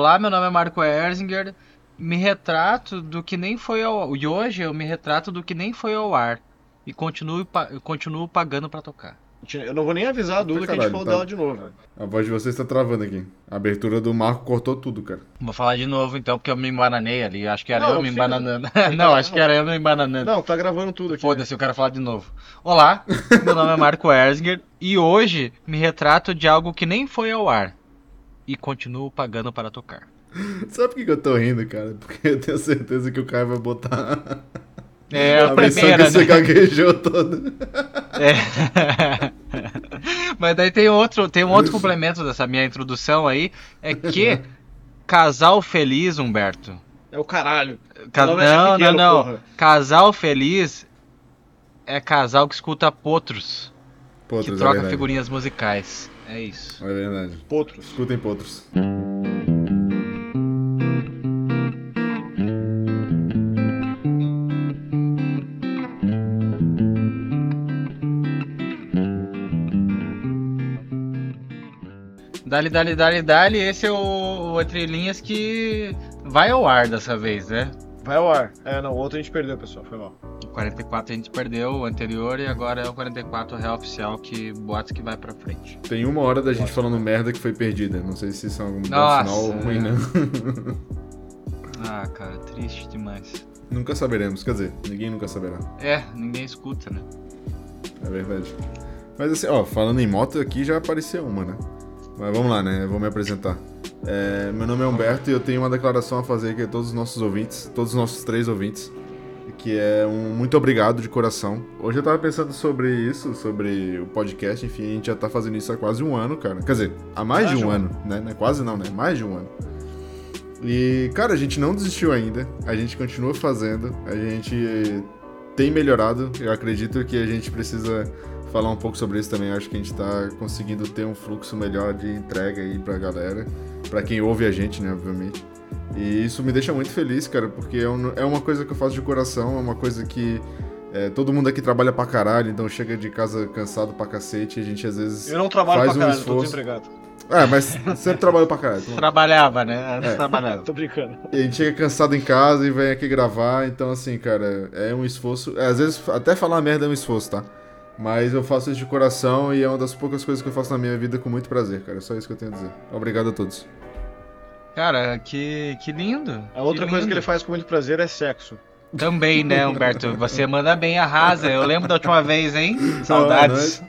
Olá, meu nome é Marco Erzinger. Me retrato do que nem foi ao E hoje eu me retrato do que nem foi ao ar. E continuo, pa- continuo pagando pra tocar. Eu não vou nem avisar a Duda que a gente falou tá. dela de novo. A voz de vocês tá travando aqui. A abertura do Marco cortou tudo, cara. Vou falar de novo então, porque eu me embananei ali. Acho que era Não, eu me embananando. não, acho que era eu me embananando. Não, tá gravando tudo aqui. Foda-se, eu quero falar de novo. Olá, meu nome é Marco Erzinger e hoje me retrato de algo que nem foi ao ar. E continuo pagando para tocar. Sabe por que eu tô rindo, cara? Porque eu tenho certeza que o Caio vai botar É a, a primeira, que você né? gaguejou toda. É. Mas daí tem outro, tem um outro complemento dessa minha introdução aí, é que casal feliz, Humberto. É o caralho. Ca- Não, é pequeno, não, não. porra. Casal feliz é casal que escuta potros, Potros, que é troca verdade. figurinhas musicais. É isso. É verdade. Potros. Escutem potros. Dali, dali, dali, dali. Esse é o, o Entre Linhas que vai ao ar dessa vez, né? Vai ao ar. É, não, o outro a gente perdeu, pessoal. Foi mal. O 44 a gente perdeu o anterior e agora é o 44 real oficial que boatos que vai pra frente. Tem uma hora da gente falando merda que foi perdida. Não sei se isso é um bom Nossa, sinal ou ruim, é. não. Ah, cara, triste demais. nunca saberemos. Quer dizer, ninguém nunca saberá. É, ninguém escuta, né? É verdade. Mas assim, ó, falando em moto aqui já apareceu uma, né? Mas vamos lá, né? Eu vou me apresentar. É, meu nome é Humberto e eu tenho uma declaração a fazer aqui a todos os nossos ouvintes, todos os nossos três ouvintes, que é um muito obrigado de coração. Hoje eu tava pensando sobre isso, sobre o podcast, enfim, a gente já tá fazendo isso há quase um ano, cara. Quer dizer, há mais de um um ano, né? Não é quase não, né? Mais de um ano. E, cara, a gente não desistiu ainda, a gente continua fazendo, a gente tem melhorado. Eu acredito que a gente precisa falar um pouco sobre isso também. Eu acho que a gente tá conseguindo ter um fluxo melhor de entrega aí pra galera, pra quem ouve a gente, né, obviamente. E isso me deixa muito feliz, cara, porque é, é uma coisa que eu faço de coração, é uma coisa que é, todo mundo aqui trabalha pra caralho, então chega de casa cansado pra cacete, e a gente às vezes Eu não trabalho faz pra um caralho, tô esforço. desempregado. É, mas sempre trabalha pra caralho. então- Trabalhava, né? Trabalhava. Tô brincando. E a gente chega cansado em casa e vem aqui gravar, então assim, cara, é um esforço. é, às vezes até falar merda é um esforço, tá? Mas eu faço isso de coração e é uma das poucas coisas que eu faço na minha vida com muito prazer, cara. É só isso que eu tenho a dizer. Obrigado a todos. Cara, que, que lindo. A outra coisa que lindo. ele faz com muito prazer é sexo. Também, né, Humberto? Você manda bem, arrasa. Eu lembro da última vez, hein? Saudades.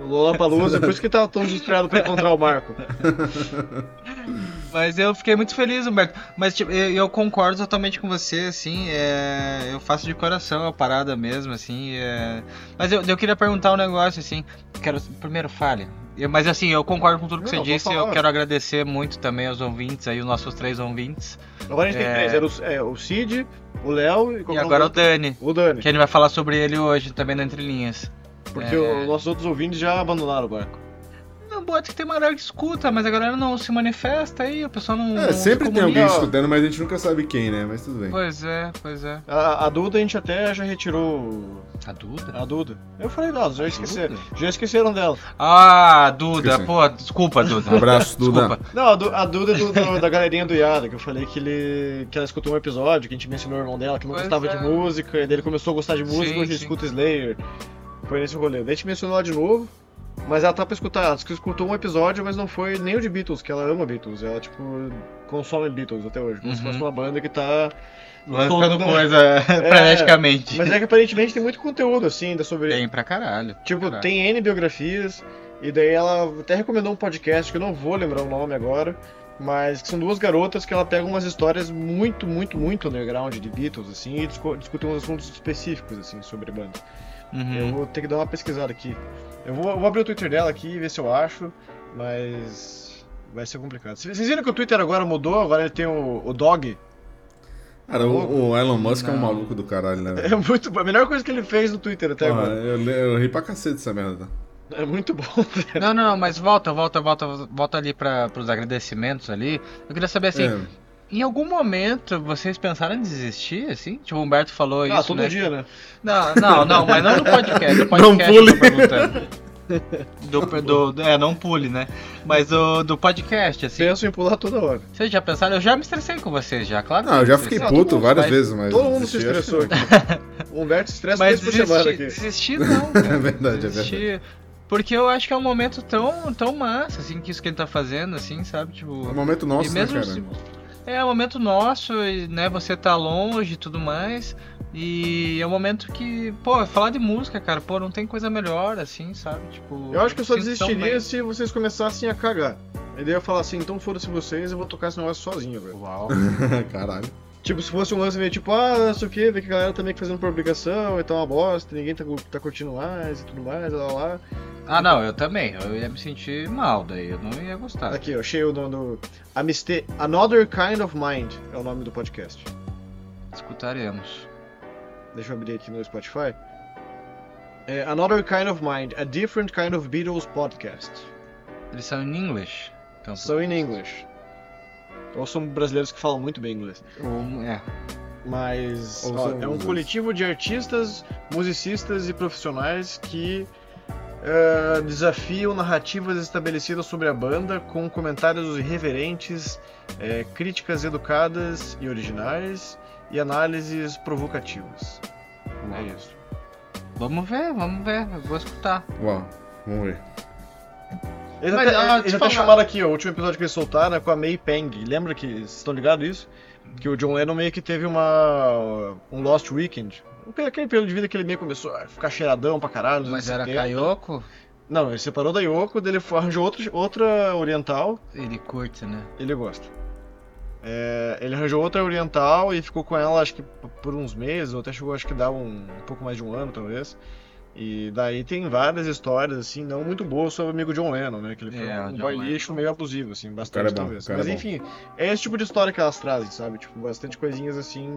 O Lollapalooza, por isso que tava tão desesperado pra encontrar o Marco. Mas eu fiquei muito feliz, Humberto. Mas tipo, eu, eu concordo totalmente com você, assim. é, eu faço de coração a parada mesmo, assim. é, Mas eu, eu queria perguntar um negócio, assim. Quero primeiro fale. Eu- mas assim, eu concordo com tudo que Não, você disse. Eu quero agradecer muito também aos ouvintes aí, os nossos três ouvintes. Agora a gente É. tem três. Era o, é, o Cid, o Léo e, E é agora o outro? Dani, o Dani. que a gente vai falar sobre ele hoje também na Entre Linhas. Porque É. os nossos outros ouvintes já abandonaram o barco. Não, boato que tem uma galera que escuta, mas a galera não se manifesta aí, a pessoa não. É, não sempre se tem alguém escutando, mas a gente nunca sabe quem, né? Mas tudo bem. Pois é, pois é. A, a Duda a gente até já retirou. A Duda? A Duda. Eu falei dela, já esqueceram. Já esqueceram dela. Ah, Duda, Esqueci. pô, desculpa, Duda. Um abraço, Duda. Desculpa. Não, a, Du- a Duda é do- do- da galerinha do Yada, que eu falei que ele. que ela escutou um episódio, que a gente mencionou o irmão dela, que não Pois gostava é. de música, e daí ele começou a gostar de música, Sim, hoje sim. escuta Slayer. Foi nesse rolê. Daí a gente mencionou ela de novo, mas ela tá pra escutar. Ela que escutou um episódio, mas não foi nem o de Beatles, que ela ama Beatles. Ela, tipo, consome Beatles até hoje. Como se Uhum. fosse uma banda que tá. Lançando coisa freneticamente. Mas é que aparentemente tem muito conteúdo, assim, ainda sobre. Tem pra caralho. Tipo, Caralho. tem N biografias, e daí ela até recomendou um podcast que eu não vou lembrar o nome agora, mas que são duas garotas que ela pega umas histórias muito, muito, muito underground de Beatles, assim, e discu- discutem uns assuntos específicos, assim, sobre a banda. Eu Uhum. vou ter que dar uma pesquisada aqui. Eu vou, eu vou abrir o Twitter dela aqui e ver se eu acho, mas vai ser complicado. Vocês viram que o Twitter agora mudou? Agora ele tem o, o dog? Cara, o, o Elon Musk é um Não. maluco do caralho, né? É muito bom. A melhor coisa que ele fez no Twitter até Porra, agora. eu, eu ri pra cacete dessa merda. É muito bom. Não, não, mas volta, volta, volta, volta ali para os agradecimentos ali. Eu queria saber assim, É. em algum momento vocês pensaram em desistir, assim? Tipo, o Humberto falou ah, isso, todo né? dia, né? Não, não, não, mas não no podcast. No Não podcast pule. tô perguntando. Do, do, do- é, não pule, né? Mas do, do podcast, assim. Penso em pular toda hora. Vocês já pensaram? Eu já me estressei com vocês, já, claro. Não, eu já fiquei Não, puto várias vezes, mas. Todo mundo se estressou aqui. O Humberto estressa Mas por desistir, aqui. desistir não, não. É cara. verdade, é verdade. Desistir. Porque eu acho que é um momento tão, tão massa, assim, que isso que ele tá fazendo, assim, sabe? É Tipo. um momento nosso, e né, mesmo cara? se- É um momento nosso, e, né? Você tá longe e tudo mais. E é um momento que, pô, falar de música, cara, pô, não tem coisa melhor, assim, sabe? Tipo. Eu acho que eu só desistiria se vocês começassem a cagar. Aí daí eu ia falar assim, então foda-se vocês, eu vou tocar esse negócio sozinho, velho. Uau. Caralho. Tipo, se fosse um lance meio tipo, ah, não sei o que, vê que a galera tá meio que fazendo por obrigação, e tá uma bosta, ninguém tá, tá curtindo mais e tudo mais, lá lá. Ah, não, eu também. Eu ia me sentir mal, daí eu não ia gostar. Aqui, eu achei o nome do. Amiste... Another Kind of Mind é o nome do podcast. Escutaremos. Deixa eu abrir aqui no Spotify. É Another Kind of Mind, a different kind of Beatles podcast. Eles são em inglês. Então, São in English. Ou são brasileiros que falam muito bem inglês. ou- é. Mas ó, é um coletivo de artistas, musicistas e profissionais que eh, desafiam narrativas estabelecidas sobre a banda com comentários irreverentes, eh, críticas educadas e originais e análises provocativas. É isso. Vamos ver, vamos ver. Eu vou escutar. Uau, vamos ver. Eles Mas, até, ah, eles até chamaram aqui, ó, o último episódio que eles soltaram é com a May Peng. Lembra que. Vocês estão ligados isso? Que o John Lennon meio que teve uma. um Lost Weekend. Aquele período de vida que ele meio começou a ficar cheiradão pra caralho. Mas era 70. Kayoko? Não, ele separou da Yoko, daí ele foi- arranjou outro, outra oriental, Ele curte, né? ele gosta. É, ele arranjou outra oriental e ficou com ela acho que por uns meses, ou até chegou acho que dar um, um pouco mais de um ano talvez. E daí tem várias histórias, assim, não muito boas sobre o amigo John Lennon, né? Que ele foi É, um boy lixo meio abusivo, assim, bastante é bom, talvez. Mas é enfim, é esse tipo de história que elas trazem, sabe? Tipo, bastante coisinhas assim.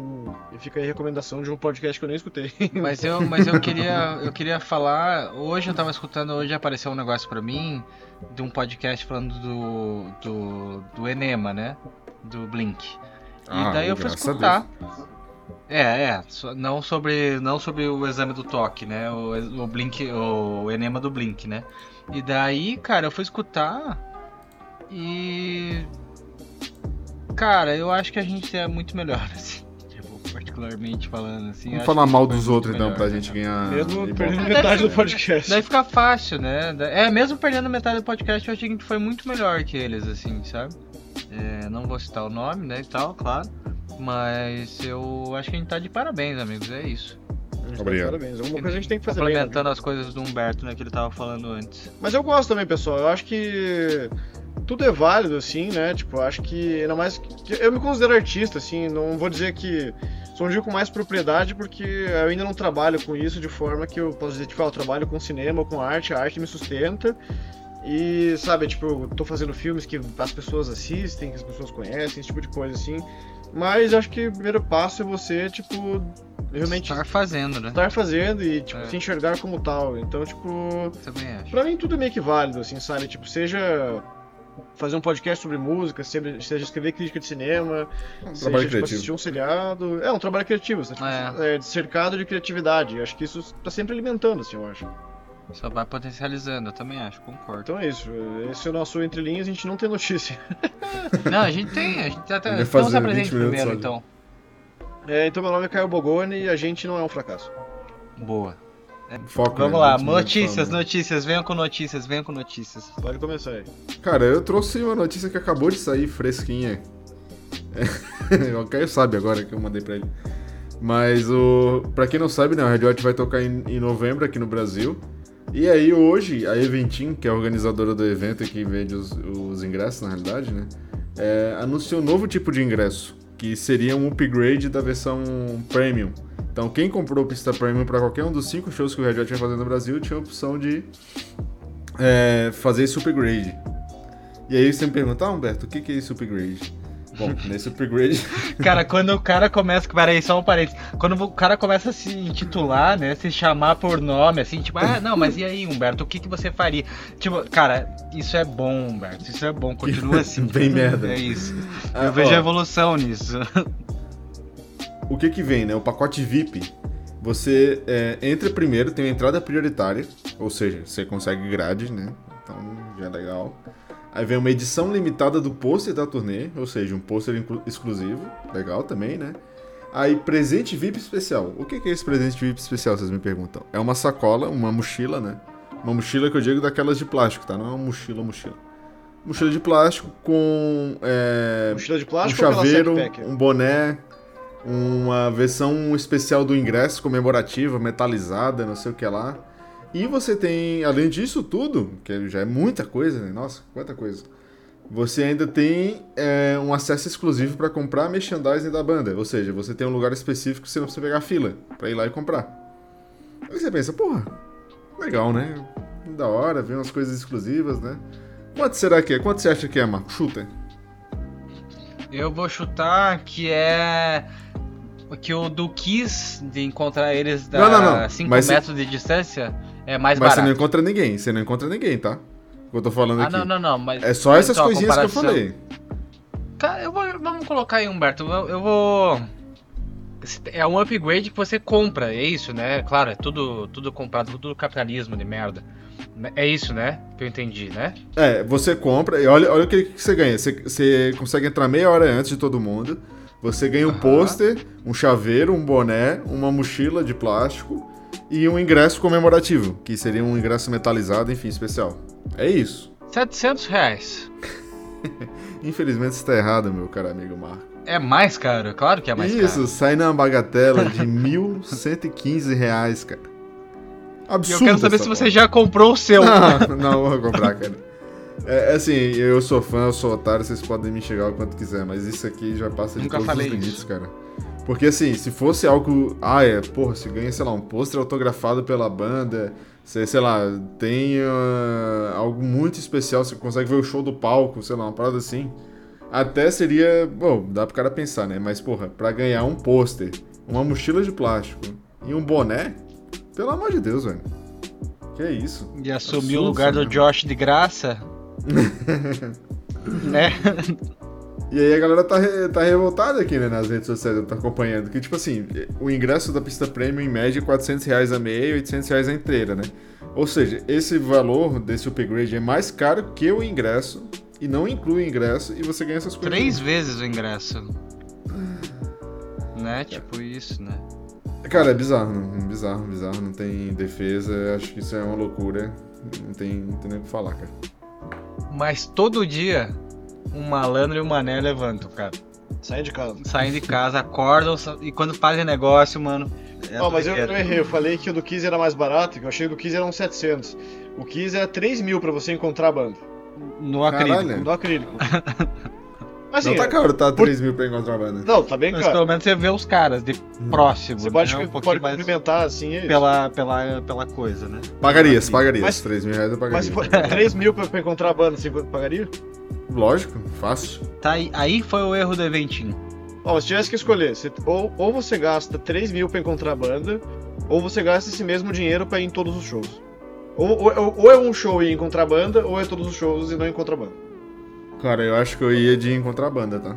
E fica aí a recomendação de um podcast que eu nem escutei. Mas eu, mas eu queria, eu queria falar. Hoje eu tava escutando, hoje apareceu um negócio pra mim de um podcast falando do do, do Enema, né? Do Blink. E Ah, daí eu fui escutar. É, é, não sobre não sobre o exame do toque, né? O, o Blink, o Enema do Blink, né? E daí, cara, eu fui escutar e cara, eu acho que a gente é muito melhor assim. Tipo, particularmente falando assim. Vamos falar mal dos muito outros então, melhor, pra né, gente ganhar. Mesmo perdendo metade do podcast. Daí fica fácil, né? É, mesmo perdendo metade do podcast, eu achei que a gente foi muito melhor que eles, assim, sabe? É, não vou citar o nome, né, e tal, claro. Mas eu acho que a gente tá de parabéns, amigos, é isso. Obrigado. Parabéns. Alguma coisa a gente tem que fazer bem, né? Complementando as coisas do Humberto, né, que ele tava falando antes. Mas eu gosto também, pessoal. Eu acho que tudo é válido, assim, né? Tipo, eu acho que ainda mais. que- Eu me considero artista, assim, não vou dizer que. Sou um dia com mais propriedade porque eu ainda não trabalho com isso de forma que eu posso dizer, tipo, ah, eu trabalho com cinema, com arte, a arte me sustenta. E, sabe, tipo, eu tô fazendo filmes que as pessoas assistem, que as pessoas conhecem, esse tipo de coisa, assim. Mas acho que o primeiro passo é você, tipo, realmente Estar fazendo, né? estar fazendo e, tipo, É. se enxergar como tal. Então, tipo, Também acho. Pra mim tudo é meio que válido, assim, sabe? Tipo, seja fazer um podcast sobre música, seja, seja escrever crítica de cinema, seja trabalho tipo, assistir um seriado. É um trabalho criativo, você tá tipo, é, cercado de criatividade. Acho que isso tá sempre alimentando, assim, eu acho. Só vai potencializando, eu também acho, concordo. Então é isso. Esse é o nosso Entre Linhas, a gente não tem notícia. Não, a gente tem, a gente até. Então fazer se apresente 20 minutos primeiro, então. É, então meu nome é Caio Bogoni e a gente não é um fracasso. Boa. Foco, Vamos né? lá, 20 minutos notícias, falando. notícias, venham com notícias, venham com notícias. Pode começar aí. Cara, eu trouxe uma notícia que acabou de sair fresquinha. É, o Caio sabe agora que eu mandei pra ele. Mas o. Pra quem não sabe, né, o Red Hot vai tocar em, em novembro aqui no Brasil. E aí hoje, a Eventim, que é a organizadora do evento e que vende os, os ingressos, na realidade, né? é, anunciou um novo tipo de ingresso, que seria um upgrade da versão Premium. Então quem comprou pista Premium para qualquer um dos cinco shows que o Red Hot vai fazer no Brasil tinha a opção de é, fazer esse upgrade. E aí você me pergunta, ah, Humberto, o que é esse upgrade? Bom, nesse upgrade. Cara, quando o cara começa. Peraí, só um parênteses. Quando o cara começa a se intitular, né? Se chamar por nome, assim, tipo, ah, não, mas e aí, Humberto, o que, que você faria? Tipo, cara, isso é bom, Humberto. Isso é bom, continua assim. Bem merda. É isso. Ah, Eu vejo ó, a evolução nisso. O que que vem, né? O pacote VIP Você é, entra primeiro, tem uma entrada prioritária, ou seja, você consegue grade, né? Então já é legal. Aí vem uma edição limitada do pôster da turnê, ou seja, um pôster exclusivo, legal também, né? Aí, presente VIP especial. O que é esse presente VIP especial, vocês me perguntam? É uma sacola, uma mochila, né? Uma mochila que eu digo daquelas de plástico, tá? Não é uma mochila, mochila. Mochila de plástico com. É, mochila de plástico um chaveiro, um boné, uma versão especial do ingresso comemorativa, metalizada, não sei o que lá. E você tem, além disso tudo, que já é muita coisa, né? Nossa, quanta coisa. Você ainda tem é, um acesso exclusivo para comprar merchandising da banda. Ou seja, você tem um lugar específico que você não precisa pegar fila para ir lá e comprar. Aí você pensa, porra, legal, né? Da hora, ver umas coisas exclusivas, né? Quanto será que é? Quanto você acha que é, Marco? Chuta. Eu vou chutar que é que o do Kiss de encontrar eles da 5 metros de distância é mais mas barato. Mas você não encontra ninguém, você não encontra ninguém, tá? O que eu tô falando ah, aqui. não, não, não, mas... É só essas então, coisinhas comparação... que eu falei. Cara, eu vou, vamos colocar aí, Humberto, eu, eu vou... É um upgrade que você compra, é isso, né? Claro, é tudo, tudo comprado, tudo capitalismo de merda. É isso, né? Que eu entendi, né? É, você compra e olha, olha o que, que você ganha. Você, você consegue entrar meia hora antes de todo mundo. Você ganha um uhum. pôster, um chaveiro, um boné, uma mochila de plástico e um ingresso comemorativo, que seria um ingresso metalizado, enfim, especial. É isso. 700 reais. Infelizmente está errado, meu caro amigo Marco. É mais caro, claro que é mais isso, caro. Isso, sai na bagatela de 1.115 reais, cara. Absurdo. E eu quero saber se porra. você já comprou o seu. Não, não vou comprar, cara. É, é, assim, eu sou fã, eu sou otário, vocês podem me chegar o quanto quiser, mas isso aqui já passa de Nunca todos falei os limites, isso. cara. Porque assim, se fosse algo. Ah, é, porra, se ganha, sei lá, um pôster autografado pela banda, você, sei lá, tem uh, algo muito especial, você consegue ver o show do palco, sei lá, uma parada assim. Até seria. Bom, dá pro cara pensar, né? Mas, porra, pra ganhar um pôster, uma mochila de plástico e um boné, pelo amor de Deus, velho. Que é isso? E assumir o lugar do Josh de graça? né? E aí a galera tá, tá revoltada aqui, né, nas redes sociais, tá acompanhando. Que, tipo assim, o ingresso da pista premium, em média, é 400 reais a meia e 800 reais a inteira, né? Ou seja, esse valor desse upgrade é mais caro que o ingresso e não inclui o ingresso e você ganha essas coisas. Três vezes o ingresso. né? Tipo isso, né? Cara, é bizarro, não, bizarro, bizarro, não tem defesa, acho que isso é uma loucura. Não tem, não tem nem o que falar, cara. Mas todo dia um malandro e um mané levantam, cara. Saem de casa. Saem de casa, acordam e quando fazem negócio, mano. É oh, mas eu, eu, errei, eu falei que o do Kiss era mais barato, que eu achei que o do Kiss era uns 700. O Kiss era 3 mil pra você encontrar a banda. No acrílico. Caralho. No acrílico. Assim, não tá caro, tá 3 por... mil pra encontrar a banda. Não, tá bem caro. Mas pelo menos você vê os caras de próximo. Você pode, né? um pode cumprimentar assim. É pela, pela, pela coisa, né? Pagarias, pagarias. Mas, 3 mil reais eu pagaria. Mas 3 mil pra, pra encontrar a banda, você pagaria? Lógico, fácil. Tá aí, aí foi o erro do eventinho. Ó, se tivesse que escolher, você, ou, ou você gasta 3 mil pra encontrar a banda, ou você gasta esse mesmo dinheiro pra ir em todos os shows. Ou, ou, ou é um show e encontrar a banda, ou é todos os shows e não encontrar a banda. Cara, eu acho que eu ia de encontrar banda, tá?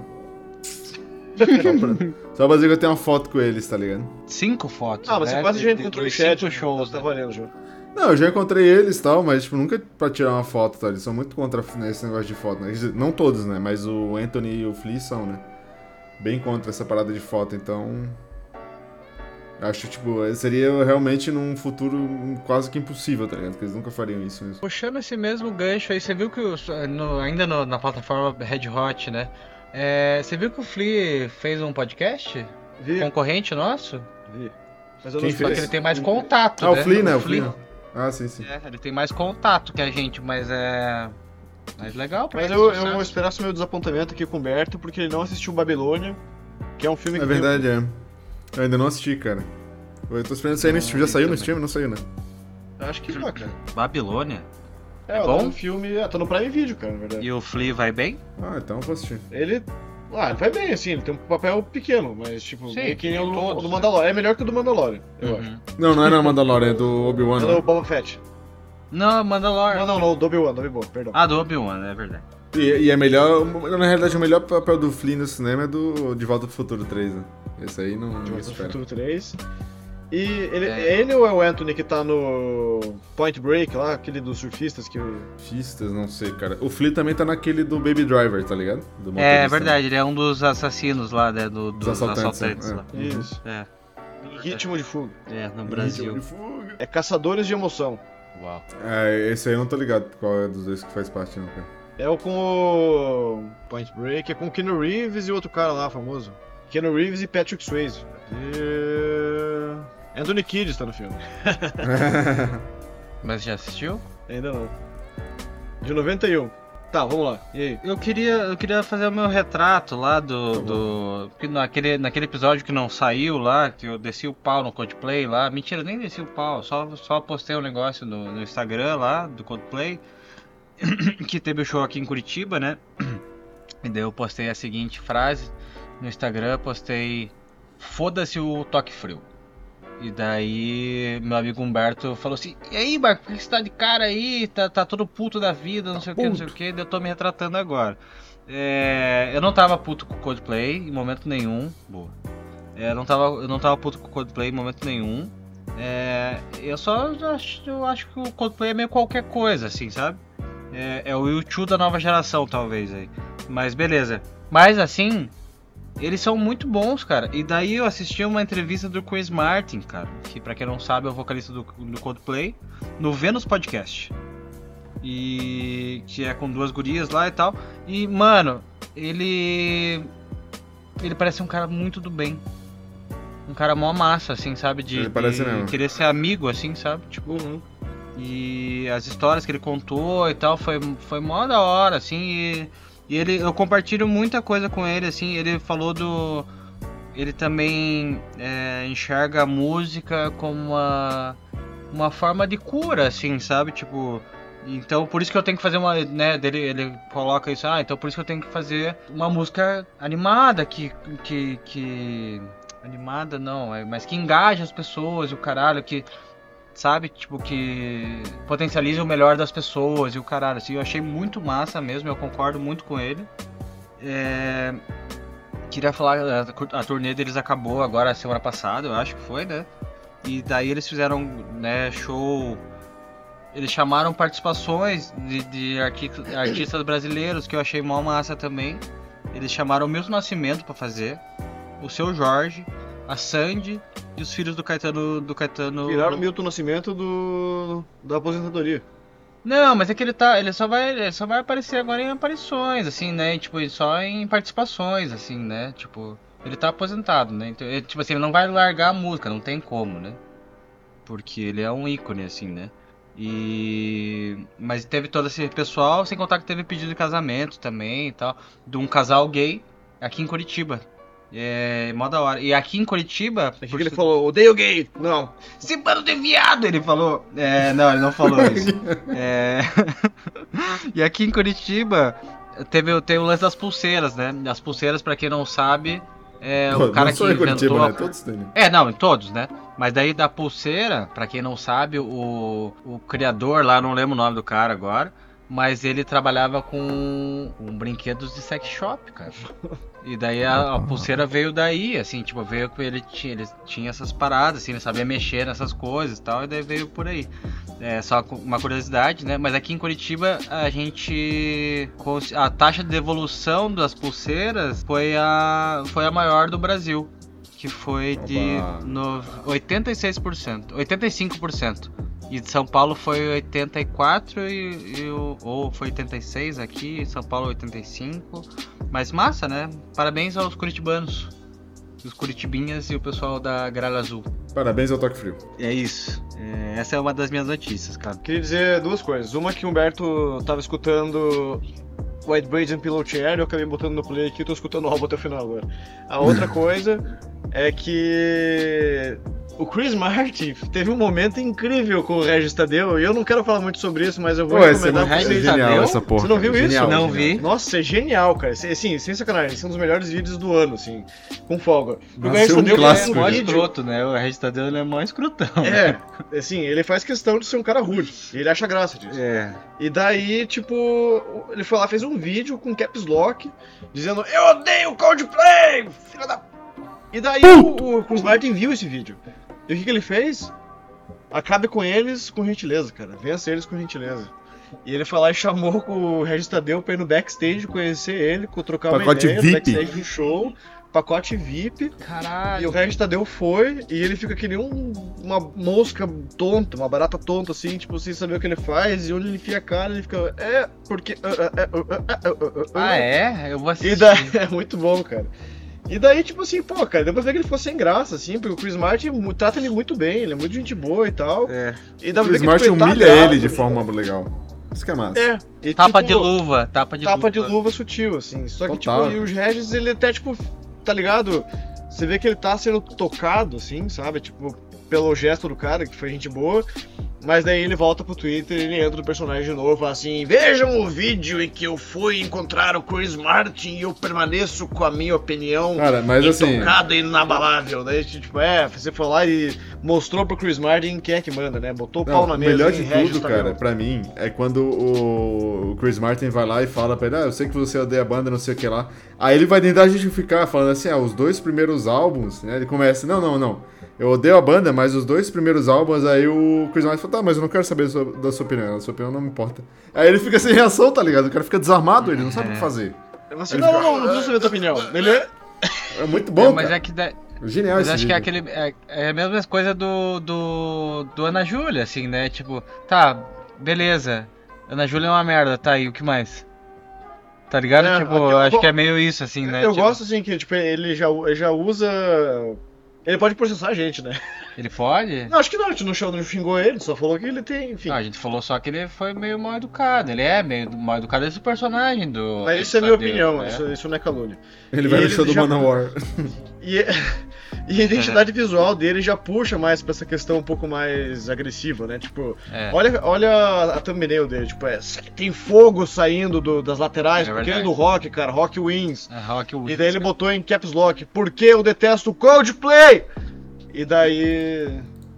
Só pra, dizer que eu tenho uma foto com eles, tá ligado? Cinco fotos. Ah, mas né? você quase já encontrou o chat. Cinco shows, tá, tá valendo já. Não, eu já encontrei eles e tal, mas tipo, nunca pra tirar uma foto, tá? Eles são muito contra esse negócio de foto, né? Não todos, né? Mas o Anthony e o Flea são, né? Bem contra essa parada de foto, então. Acho, tipo, seria realmente num futuro quase que impossível, tá ligado? Porque eles nunca fariam isso mesmo. Puxando esse mesmo gancho aí, você viu que no, ainda no, na plataforma Red Hot, né? É, você viu que o Flea fez um podcast? Vi. Concorrente nosso? Vi. Mas eu não Só que ele tem mais contato, ah, né? o Flea, né? O Flea. Ah, sim, sim. É, ele tem mais contato que a gente, mas é... Mais legal pra Mas eu, eu vou esperar o meu desapontamento aqui com o Berto, porque ele não assistiu Babilônia, que é um filme é que... É verdade, tem... é. Eu ainda não assisti, cara. Eu tô esperando sair no stream. Já saiu no stream? Não saiu, né? Eu acho que já, cara. Babilônia? É, é bom? filme. Ah, tá no Prime Video, cara, na verdade. E o Flea vai bem? Ah, então eu vou assistir. Ele. Ah, ele vai bem, assim, ele tem um papel pequeno, mas tipo, Sim, é que nem o, do, do Mandalorian. É melhor que o do Mandalorian, eu uhum. acho. Não, não é no Mandalorian, é do Obi-Wan. É do Boba Fett. Não, Mandalorian. Não, não, não, do Obi-Wan, do Obi-Wan, perdão. Ah, do Obi-Wan, é verdade. E, e, é melhor, na realidade, o melhor papel do Flea no cinema é do De Volta pro Futuro 3, né? Esse aí não. De Volta pro Futuro 3. E ele, É. é ele ou é o Anthony que tá no Point Break lá, aquele dos surfistas que. Fistas, não sei, cara. O Flea também tá naquele do Baby Driver, tá ligado? Do É motorista. verdade, ele é um dos assassinos lá, né? Do, dos Dos assaltantes, assaltantes, é. lá. Isso. É, ritmo de fuga. é, no Ritmo Brasil. de fuga. É Caçadores de Emoção. Uau. É, esse aí eu não tô ligado qual é dos dois que faz parte, não, cara. É o com o Point Break, é com o Keanu Reeves e outro cara lá famoso. Keanu Reeves e Patrick Swayze. E... Anthony Kidd tá no filme. Mas já assistiu? Ainda não. De 91. Tá, vamos lá. E aí? Eu queria, eu queria fazer o meu retrato lá do. Tá do que naquele, naquele episódio que não saiu lá, que eu desci o pau no Coldplay lá. Mentira, nem desci o pau, só, só postei um negócio no, no Instagram lá do Coldplay. que teve o show aqui em Curitiba, né? E daí eu postei a seguinte frase no Instagram, postei Foda-se o toque frio. E daí meu amigo Humberto falou assim, e aí Marco, por que você tá de cara aí? Tá, tá todo puto da vida, não sei o que, não sei o que, eu tô me retratando agora. É, eu não tava puto com o Coldplay em momento nenhum. Boa. É, eu, não tava, eu não tava puto com o Coldplay em momento nenhum. É, eu só acho, eu acho que o Coldplay é meio qualquer coisa, assim, sabe? É, é o YouTube da nova geração, talvez aí. Mas beleza. Mas assim, eles são muito bons, cara. E daí eu assisti uma entrevista do Chris Martin, cara. Que pra quem não sabe é o vocalista do, do Coldplay. No Venus Podcast. E que é com duas gurias lá e tal. E, mano, ele. Ele parece um cara muito do bem. Um cara mó massa, assim, sabe? De, Ele parece de mesmo. querer ser amigo, assim, sabe? Tipo. E as histórias que ele contou e tal foi, foi mó da hora, assim. E, e ele, eu compartilho muita coisa com ele, assim. Ele falou do. Ele também é, enxerga a música como uma, uma forma de cura, assim, sabe? Tipo. Então por isso que eu tenho que fazer uma. Né, dele, ele coloca isso, ah, então por isso que eu tenho que fazer uma música animada que. que, que animada não, é, mas que engaja as pessoas o caralho, que sabe? Tipo, que potencializa o melhor das pessoas e o caralho, assim, eu achei muito massa mesmo, eu concordo muito com ele. É, Queria falar, a, a turnê deles acabou agora semana passada, eu acho que foi, né? E daí eles fizeram, né, show. Eles chamaram participações de, de artistas brasileiros que eu achei mó massa também. Eles chamaram o Milton Nascimento pra fazer, o seu Jorge, a Sandy e os filhos do Caetano. Do Caetano Viraram o Milton Nascimento do, da aposentadoria. Não, mas é que ele tá. Ele só vai. Ele só vai aparecer agora em aparições, assim, né? Tipo, só em participações, assim, né? Tipo, ele tá aposentado, né? Então, ele, tipo assim, ele não vai largar a música, não tem como, né? Porque ele é um ícone, assim, né? E. Mas teve todo esse pessoal, sem contar que teve pedido de casamento também e tal. De um casal gay aqui em Curitiba. É. Mó da hora. E aqui em Curitiba. Aqui por que ele falou, odeio gay! Não. esse bando de viado, ele falou. É, não, ele não falou isso. É... e aqui em Curitiba teve, teve o lance das pulseiras, né? As pulseiras, pra quem não sabe, é Pô, o cara que inventou. Curitiba, né? Todos têm. né? É, não, em todos, né? Mas daí da pulseira, pra quem não sabe, o, o criador lá, não lembro o nome do cara agora, mas ele trabalhava com, com brinquedos de sex shop, cara. E daí a, a pulseira veio daí, assim, tipo, veio que ele tinha, ele tinha essas paradas, assim, ele sabia mexer nessas coisas e tal, e daí veio por aí. É só uma curiosidade, né? Mas aqui em Curitiba a gente. A taxa de devolução das pulseiras foi a, foi a maior do Brasil. Que foi de no, 86%. 85%. E de São Paulo foi 84 e, e o- ou foi 86 aqui, São Paulo 85. Mas massa, né? Parabéns aos curitibanos. Os curitibinhas e o pessoal da Gralha Azul. Parabéns ao Toque Frio. É isso. É, essa é uma das minhas notícias, cara. Queria dizer duas coisas. Uma que o Humberto tava escutando White Braids and Pillow Chair, eu acabei botando no play aqui e tô escutando o álbum até o final agora. A outra coisa é que o Chris Martin teve um momento incrível com o Regis Tadeu, e eu não quero falar muito sobre isso, mas eu vou Pô, é recomendar pra vocês. genial Tadeu? essa porra. Você não viu isso? Genial, Não genial. vi. Nossa, é genial, cara. Assim, sem sacanagem, esse é um dos melhores vídeos do ano, assim, com folga. O Regis um Tadeu clássico, é mó escroto, né? O Regis Tadeu ele é mó escrotão. É, assim, ele faz questão de ser um cara rude. E ele acha graça disso. É. E daí, tipo, ele foi lá, fez um vídeo com caps lock, dizendo Eu odeio Coldplay, filha da... E daí o, o Chris Martin viu esse vídeo. E o que, que ele fez? Acabe com eles com gentileza, cara. Vença eles com gentileza. E ele foi lá e chamou o Regis Tadeu pra ir no backstage conhecer ele, trocar uma Pacote ideia no VIP. backstage do show. Pacote VIP. Caralho. E o Regis Tadeu foi e ele fica que nem um- uma mosca tonta, uma barata tonta, assim, tipo, sem saber o que ele faz. E onde ele enfia a cara, ele fica. É, porque. ah, ah, ah." Ah, é? Eu vou assistir. E daí, é muito bom, cara. E daí, tipo assim, pô, cara, deu pra ver que ele ficou sem graça, assim, porque o Chris Martin trata ele muito bem, ele é muito gente boa e tal. É. E dá O Chris que Martin tipo, tá humilha ligado, ele de tá forma legal. Isso que é massa. É. E, Tapa tipo, de luva, tapa de Tapa luva. de luva sutil, assim. Só que, Total. tipo, e o Regis, ele até, tipo, tá ligado? Você vê que ele tá sendo tocado, assim, sabe? Tipo, pelo gesto do cara, que foi gente boa. Mas daí ele volta pro Twitter e ele entra no personagem de novo, fala assim: Vejam o vídeo em que eu fui encontrar o Chris Martin e eu permaneço com a minha opinião Cara, mas assim. e inabalável. Daí, tipo, é, você foi lá e mostrou pro Chris Martin quem é que manda, né? Botou o pau na o mesa. melhor hein, de tudo, cara, pra mim, é quando o o Chris Martin vai lá e fala pra ele, ah, eu sei que você odeia a banda, não sei o que lá. Aí ele vai tentar justificar, falando assim, ah, os dois primeiros álbuns, né? Ele começa, não, não, não. Eu odeio a banda, mas os dois primeiros álbuns, aí o Chris Martin fala, tá, mas eu não quero saber da sua, opinião, a sua opinião não me importa. Aí ele fica sem reação, tá ligado? O cara fica desarmado, ele não sabe o que fazer. Falo assim, Ele não, fica- não, não preciso saber a tua opinião. Ele é. É muito bom, É, mas cara. é que da- Genial Mas acho que é vídeo. aquele. É, é a mesma coisa do, do. do Ana Júlia, assim, né? Tipo, tá, beleza. Ana Júlia é uma merda, tá, e o que mais? Tá ligado? É, tipo, acho go- que é meio isso, assim, né? eu Tipo, gosto assim que tipo, ele, já, ele já usa. Ele pode processar a gente, né? Ele pode? Não, acho que não, a gente não show não xingou ele, só falou que ele tem, enfim. Não, a gente falou só que ele foi meio mal educado. Ele é meio mal educado esse personagem do. Mas isso é minha opinião, né? isso, isso não é calúnia. Ele vai E no ele show do já- Manowar. E, e a identidade visual dele já puxa mais pra essa questão um pouco mais agressiva, né? Tipo, É. olha, olha a thumbnail dele, tipo, é, tem fogo saindo do- das laterais, É porque ele é do rock, cara, rock wins. É, Rock E daí ele botou em caps lock, porque eu detesto o Coldplay! E daí.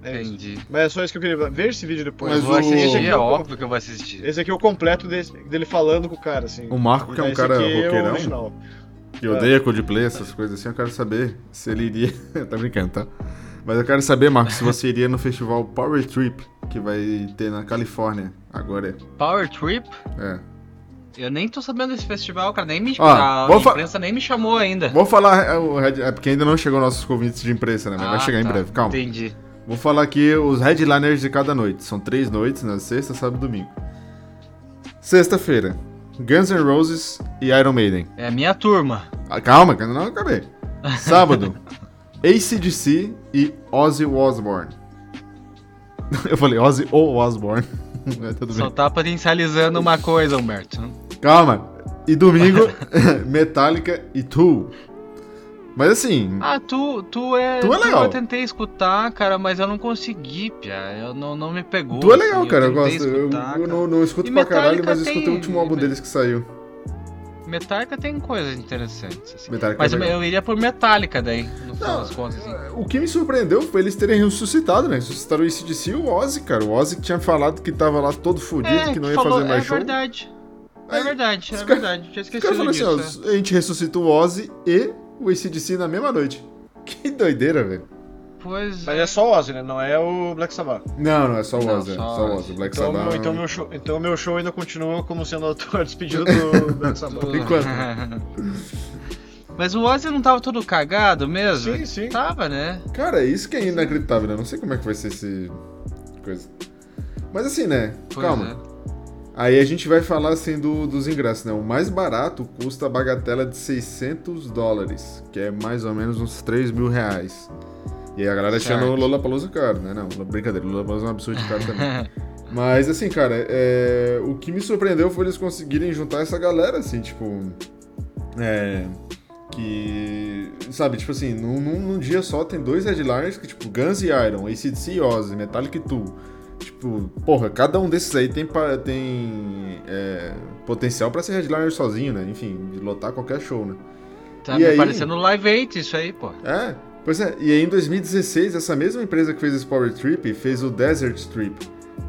É isso. Entendi. Mas é só isso que eu queria ver esse vídeo depois. Mas Eu vou assistir, esse, aqui é é óbvio que eu vou assistir. esse aqui é o completo desse- dele falando com o cara, assim. O Marco, que é um cara é roqueirão, original. Que odeia Coldplay, essas coisas assim, eu quero saber se ele iria. tá brincando, tá? Mas eu quero saber, Marco, se você iria no festival Power Trip, que vai ter na Califórnia. Agora Power Trip? é. Eu nem tô sabendo desse festival, cara. Nem me Ó, a imprensa nem me chamou ainda. Vou falar. É, é porque ainda não chegou nossos convites de imprensa, né? Mas vai Ah, chegar em tá. breve, calma. Entendi. Vou falar aqui os headliners de cada noite. São três noites, na sexta, sábado e domingo. Sexta-feira, Guns N' Roses e Iron Maiden. É a minha turma. Ah, calma, que eu não acabei. Sábado, ACDC e Ozzy Osbourne. Eu falei Ozzy ou Osbourne. Tudo Só bem. tá potencializando uma coisa, Humberto. Calma. E domingo, Metallica e Tool. Mas assim, Ah, tu, tu é. Tu é legal. Eu tentei escutar, cara, mas eu não consegui, Pia. Eu não, não me pegou. Tu é legal, assim, cara. Eu tentei gosto. Eu, escutar, eu cara. não, não escuto E pra caralho, Metallica mas eu escutei o último álbum deles que saiu. Metallica tem coisas interessantes. Assim. Metallica Mas é eu, eu iria por Metallica daí, no final das contas. Assim. O que me surpreendeu foi eles terem ressuscitado, né? Ressuscitaram o ACDC e o Ozzy, cara. O Ozzy que tinha falado que tava lá todo fudido, que não ia falou, fazer mais é show. verdade. É Aí, verdade, é cara- verdade. Tinha esquecido falaram disso. assim, ó, a gente ressuscita o Ozzy e o ACDC na mesma noite. Que doideira, velho. é. Pois Mas é só o Ozzy, né? Não é o Black Sabbath. Não, não, é só o Não, Ozzy, é. só só o Ozzy. Black Então, Sabbath. meu, então, meu show, então meu show ainda continua como sendo a despedida do Black Sabbath. Por enquanto. Mas o Ozzy não tava todo cagado mesmo? Sim, sim. Tava, né? Cara, isso que é inacreditável, né? Não sei como é que vai ser esse... coisa. Mas assim, né? Pois Calma. é. Aí a gente vai falar assim do- dos ingressos, né? O mais barato custa a bagatela de 600 dólares, que é mais ou menos uns 3 mil reais. E aí a galera Certo. achando o Lollapalooza caro, né? Não, brincadeira, o Lollapalooza é um absurdo de caro também. Mas assim, cara, é, o que me surpreendeu foi eles conseguirem juntar essa galera, assim, tipo. É. Que. Sabe, tipo assim, num, num- num dia só tem dois headliners que, tipo, Guns e Iron, ACDC e Ozzy, Metallic e Tool. Tipo, porra, cada um desses aí tem, tem é, potencial pra ser headliner sozinho, né? Enfim, de lotar qualquer show, né? Tá E me aí? parecendo Live 8 isso aí, pô. É, pois é. E aí em 2016, essa mesma empresa que fez esse Power Trip fez o Desert Trip.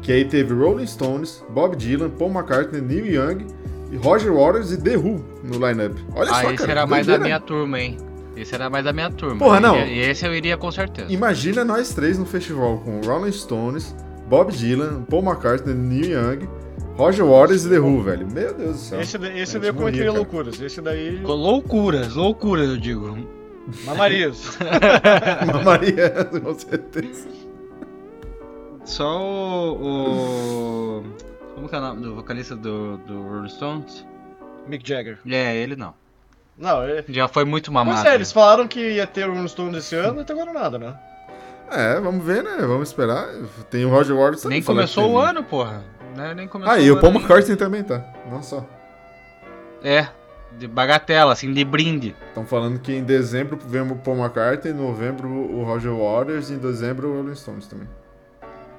Que aí teve Rolling Stones, Bob Dylan, Paul McCartney, Neil Young, e Roger Waters e The Who no lineup. Olha ah, só, esse cara. era que mais a doideira. minha turma, hein? Esse era mais da minha turma. Porra, não. E esse eu iria com certeza. Imagina nós três no festival com Rolling Stones, Bob Dylan, Paul McCartney, Neil Young, Roger Waters e The Who, velho. Meu Deus do céu. Esse, esse daí eu cometeria cara. loucuras. Esse daí. Loucuras, loucuras, eu digo. Mamarias. Maria, com certeza. Só o, o- Como que é o nome do vocalista do, do Rolling Stones? Mick Jagger. É, ele não. Não, é. Já foi muito mamado. Pois é, eles falaram que ia ter o Rolling Stones esse ano e até agora nada, né? É, vamos ver, né? Vamos esperar. Tem o Roger Waters também Nem começou o ano, porra. Né? Nem começou Ah, e o Paul ainda. McCartney também tá. Não só. É, de bagatela, assim, de brinde. Estão falando que em dezembro vem o Paul McCartney, em novembro o Roger Waters e em dezembro o Rolling Stones também.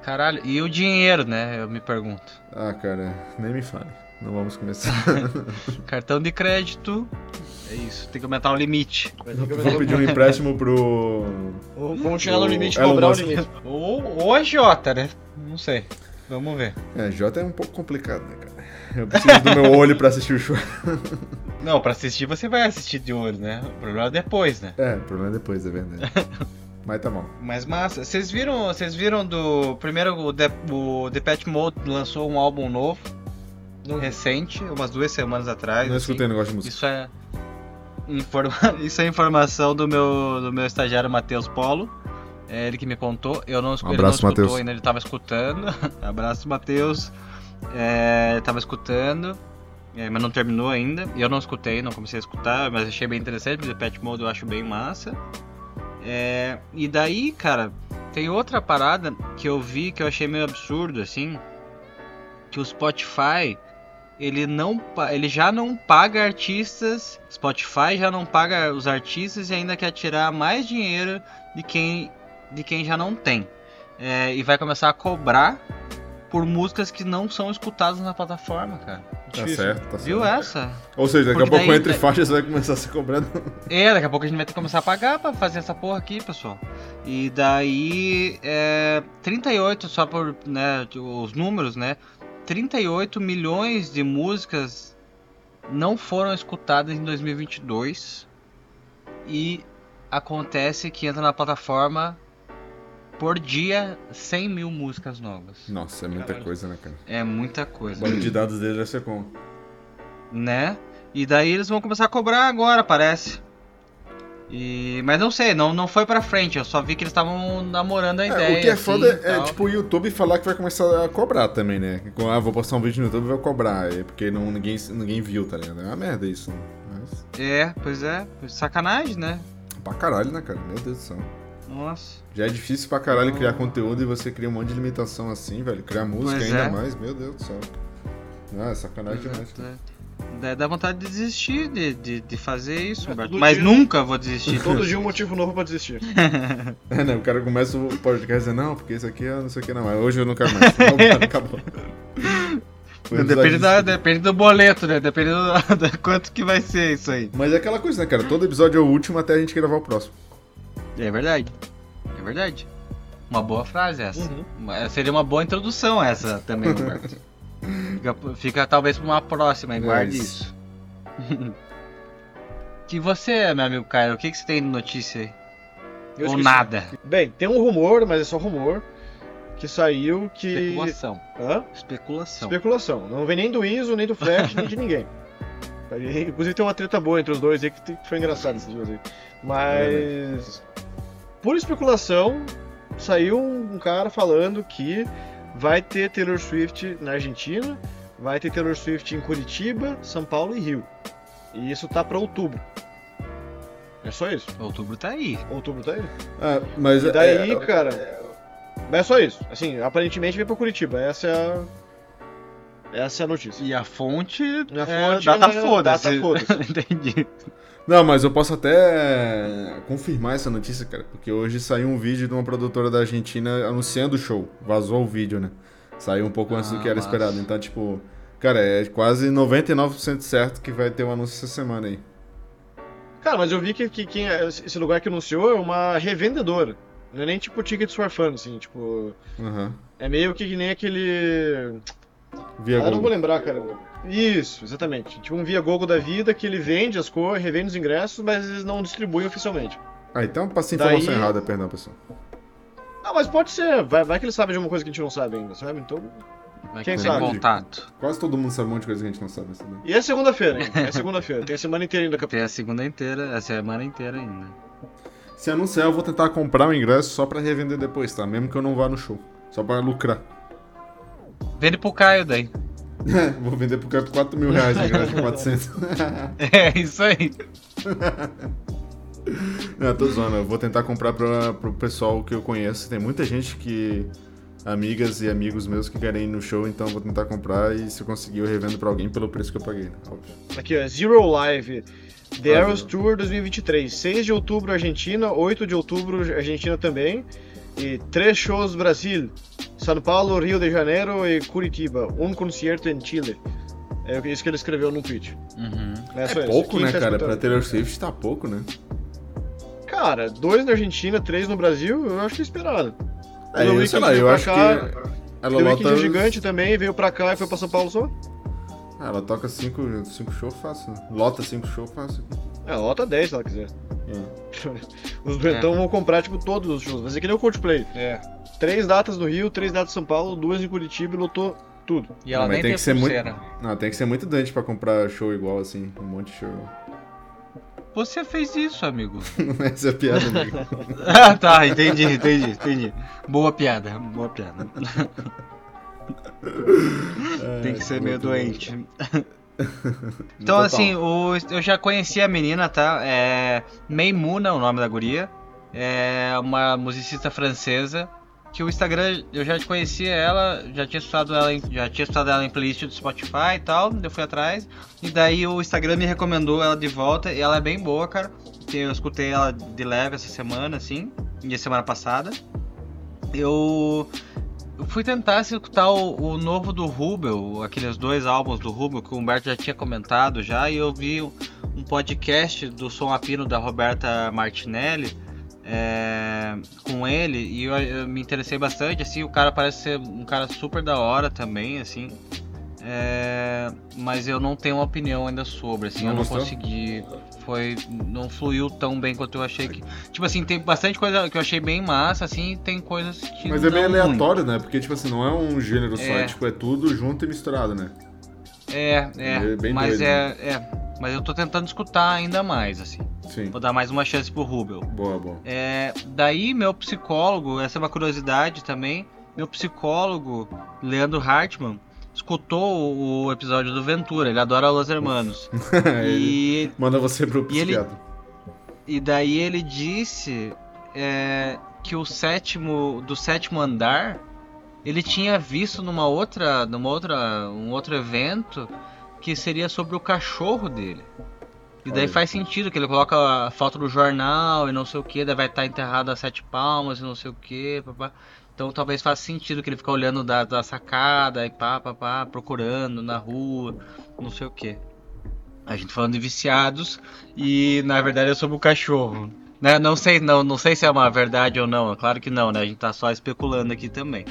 Caralho, e o dinheiro, né? Eu me pergunto. Ah, cara, nem me fale. Não vamos começar. Cartão de crédito. É isso, tem que aumentar o limite. Vou pedir um empréstimo pro. Vamos chegar no limite e cobrar o limite. Ou, ou a Jota, né? Não sei. Vamos ver. É, Jota é um pouco complicado, né, cara? Eu preciso do meu olho pra assistir o show. Não, pra assistir você vai assistir de olho, né? O problema é depois, né? É, o problema é depois, é verdade. Mas tá bom. Mas massa. Vocês viram, vocês viram do primeiro o The, o Depeche Mode lançou um álbum novo, recente, umas duas semanas atrás. Não assim. escutei negócio de música. Isso é informa... isso é informação do meu do meu estagiário Matheus Polo. É ele que me contou. Eu não, escu- Um ele não abraço, escutou Matheus. ainda, ele tava escutando. abraço, Matheus. É, tava escutando. é, mas não terminou ainda. Eu não escutei, não comecei a escutar, mas achei bem interessante. O Pet Mode eu acho bem massa. É, e daí, cara, tem outra parada que eu vi que eu achei meio absurdo, assim. Que o Spotify, ele não ele já não paga artistas. Spotify já não paga os artistas e ainda quer tirar mais dinheiro de quem, de quem já não tem. É, e vai começar a cobrar por músicas que não são escutadas na plataforma, cara. Tá Difícil. certo, tá Viu certo. essa? Ou seja, daqui a Porque pouco daí- entre faixas vai começar a ser cobrado. É, daqui a pouco a gente vai ter que começar a pagar pra fazer essa porra aqui, pessoal. E daí, é, 38, só por né, os números, né? 38 milhões de músicas não foram escutadas em 2022. E acontece que entra na plataforma por dia 100 mil músicas novas. Nossa, é muita Caralho. coisa, né, cara? É muita O coisa. banco de dados dele deve ser como? né? E daí eles vão começar a cobrar agora, parece. E... Mas não sei, não, não foi pra frente, eu só vi que eles estavam namorando a É, ideia. o que é assim, foda é, tipo, o YouTube falar que vai começar a cobrar também, né? Ah, vou postar um vídeo no YouTube e vai cobrar. É porque não, ninguém, ninguém viu, tá ligado? É uma merda isso. Mas, É, pois é, sacanagem, né? pra caralho, né, cara? Meu Deus do céu. Nossa. Já é difícil pra caralho criar conteúdo e você cria um monte de limitação assim, velho. Criar música Pois ainda é. mais, meu Deus do céu. Ah, é sacanagem demais. É. Dá- Dá vontade de desistir de, de, de fazer isso, É, Humberto. Mas dia- nunca vou desistir. Todo dia um motivo novo pra desistir. É, né? O cara começa o podcast dizendo, não, porque isso aqui é não sei o que não, mas hoje eu não quero mais. Cara, acabou. Depende, episódio da, de- depende do boleto, né? Depende do, do quanto que vai ser isso aí. Mas é aquela coisa, né, cara? Todo episódio é o último até a gente gravar o próximo. É verdade. É verdade. Uma boa frase essa. Uhum. Seria uma boa introdução essa também, Roberto. Fica, fica talvez pra uma próxima, e É guarde isso. isso. que você, meu amigo Caio, o que, que você tem de notícia aí? Eu Ou nada? Bem, tem um rumor, mas é só rumor, que saiu que. Especulação. Hã? Especulação. Especulação. Não vem nem do ISO, nem do Flash, nem de ninguém. Inclusive tem uma treta boa entre os dois aí que foi engraçado esses dias aí. Mas. Por especulação, saiu um cara falando que vai ter Taylor Swift na Argentina, vai ter Taylor Swift em Curitiba, São Paulo e Rio. E isso tá pra outubro. É só isso. Outubro tá aí. Outubro tá aí. Ah, mas E daí, é, cara. Mas é só isso. Assim, aparentemente vem pra Curitiba. Essa é a. Essa é a notícia. E a fonte E a é fonte data é foda-se. data foda-se. Entendi. Não, mas eu posso até confirmar essa notícia, cara, porque hoje saiu um vídeo de uma produtora da Argentina anunciando o show. Vazou o vídeo, né? Saiu um pouco antes do Ah, que era massa. esperado. Então, tipo, cara, é quase 99% certo que vai ter um anúncio essa semana aí. Cara, mas eu vi que, que quem é- esse lugar que anunciou é uma revendedora. Não é nem tipo Tickets for Fun, assim, tipo. Aham. É meio que nem aquele. Via Ah, não vou lembrar, cara. Isso, exatamente. Tipo um Via Gogo da vida que ele vende as cores, revende os ingressos, mas eles não distribuem oficialmente. Ah, então passa informação Daí- errada, perdão, pessoal. Ah, mas pode ser. Vai, vai que ele sabe de uma coisa que a gente não sabe ainda, sabe? Então. Vai Quem ter sabe? contato. Quase todo mundo sabe um monte de coisa que a gente não sabe. Sabe? E é segunda-feira, hein? É segunda-feira. Tem a semana inteira ainda, capitão. Tem a segunda inteira, a semana inteira ainda. Se anunciar, eu vou tentar comprar o ingresso só pra revender depois, tá? Mesmo que eu não vá no show. Só pra lucrar. Vende pro Caio daí. vou vender pro cara por 4 mil reais o ingresso de 400. É, isso aí. Não, tô zoando. Eu vou tentar comprar pra, pro pessoal que eu conheço. Tem muita gente que. Amigas e amigos meus que querem ir no show, então vou tentar comprar e se eu conseguir eu revendo pra alguém pelo preço que eu paguei, né? óbvio. Aqui, ó. Zero Live. The Ah, Zero. Tour 2023. 6 de outubro, Argentina. 8 de outubro, Argentina também. E três shows Brasil. São Paulo, Rio de Janeiro e Curitiba. Um concerto em Chile. É isso que ele escreveu no tweet. Uhum. É, só É pouco, né, tá cara? escutando? Pra Taylor Swift tá pouco, né? Cara, dois na Argentina, três no Brasil, eu acho que é esperado. É, eu, sei lá, eu acho cá, que. Ela The Weeknd lota. é gigante também, veio pra cá e foi pra São Paulo só. Ah, ela toca 5 cinco, cinco shows fácil, né? Lota 5 shows fácil. É, lota 10 se ela quiser. É. Os Bretão vão comprar, tipo, todos os shows. Vai ser que nem o Coldplay. É. Três datas no Rio, três datas em São Paulo, duas em Curitiba e lotou tudo. E ela Não, mas nem tem tem, que ser muito- pulseira. Não, tem que ser muito dante pra comprar show igual assim, um monte de show. Você fez isso, amigo. Essa é a piada, amigo. ah, tá, entendi, entendi, entendi. Boa piada, boa piada. Tem que ser meio doente. Então, assim, o- eu já conheci a menina, tá? É Meimuna, o nome da guria. É uma musicista francesa. Que o Instagram, eu já conhecia ela, já tinha estudado ela, em, já tinha estudado ela em playlist do Spotify e tal, eu fui atrás. E daí o Instagram me recomendou ela de volta e ela é bem boa, cara. Eu escutei ela de leve essa semana, assim, e a semana passada. Eu eu fui tentar escutar o, o novo do Rubel, aqueles dois álbuns do Rubel que o Humberto já tinha comentado já, e eu vi um podcast do Som Apino da Roberta Martinelli é, com ele e eu, eu me interessei bastante, assim, o cara parece ser um cara super da hora também, assim. É, mas eu não tenho uma opinião ainda sobre, assim, Não eu não gostou? consegui. Foi. não fluiu tão bem quanto eu achei que. Tipo assim, tem bastante coisa que eu achei bem massa, assim, e tem coisas que. Mas é bem não muito. aleatório, né? Porque, tipo assim, não é um gênero só, É. é, tipo, é tudo junto e misturado, né? É, é. É mas doido, é, é. Mas eu tô tentando escutar ainda mais, assim. Sim. Vou dar mais uma chance pro Rubel. Boa, boa. É, daí, meu psicólogo, essa é uma curiosidade também. Meu psicólogo, Leandro Hartmann, escutou o, episódio do Ventura. Ele adora Los Hermanos. E, Manda você pro E psiquiatra. e daí ele disse é, que o sétimo do sétimo andar ele tinha visto numa outra numa outra um outro evento que seria sobre o cachorro dele e daí Olha. faz sentido que ele coloca a foto do jornal e não sei o que daí vai estar enterrado a sete palmas e não sei o que então talvez faça sentido que ele fica olhando da, da sacada e pá, pá, pá, procurando na rua não sei o que a gente falando de viciados e na verdade é sobre o cachorro. Né? Não sei, não, não sei se é uma verdade ou não. é Claro que não, né? A gente tá só especulando aqui também.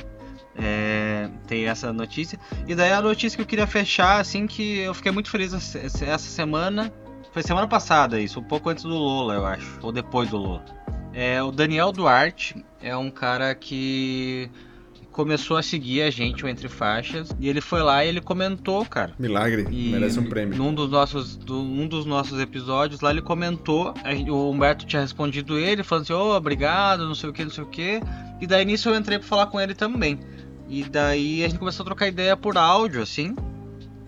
É, tem essa notícia. E daí a notícia que eu queria fechar, assim, que eu fiquei muito feliz essa semana. Foi semana passada isso, um pouco antes do Lola, eu acho. Ou depois do Lola. É, o Daniel Duarte é um cara que começou a seguir a gente o Entre Faixas. E ele foi lá e ele comentou, cara. Milagre, E merece um prêmio. Num dos nossos, do- um dos nossos episódios lá ele comentou, a o Humberto tinha respondido ele, falando assim, ô, obrigado, não sei o que, não sei o que. E daí nisso eu entrei pra falar com ele também. E daí a gente começou a trocar ideia por áudio, assim.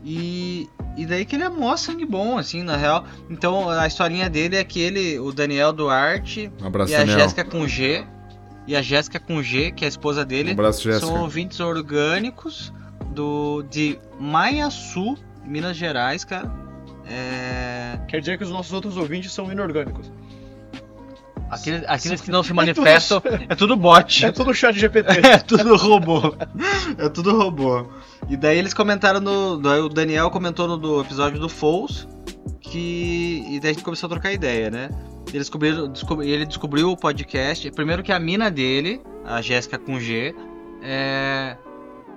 E, e daí que ele é mó sangue bom, assim, na real. Então a historinha dele é que ele, o Daniel Duarte Um abraço, e a Daniel. Jéssica com G, e a Jéssica com G, que é a esposa Um dele, abraço, Jéssica. são ouvintes orgânicos do de Maiaçu, Minas Gerais, cara. É... Quer dizer que os nossos outros ouvintes são inorgânicos. Aqueles, aqueles que não se manifestam é tudo bot. É tudo chat GPT. É tudo robô. É tudo robô. E daí eles comentaram no. O Daniel comentou no do episódio do Fouls. Que. E daí a gente começou a trocar ideia, né? Eles descobriram, descob- ele descobriu o podcast. Primeiro que a mina dele, a Jéssica com G, é,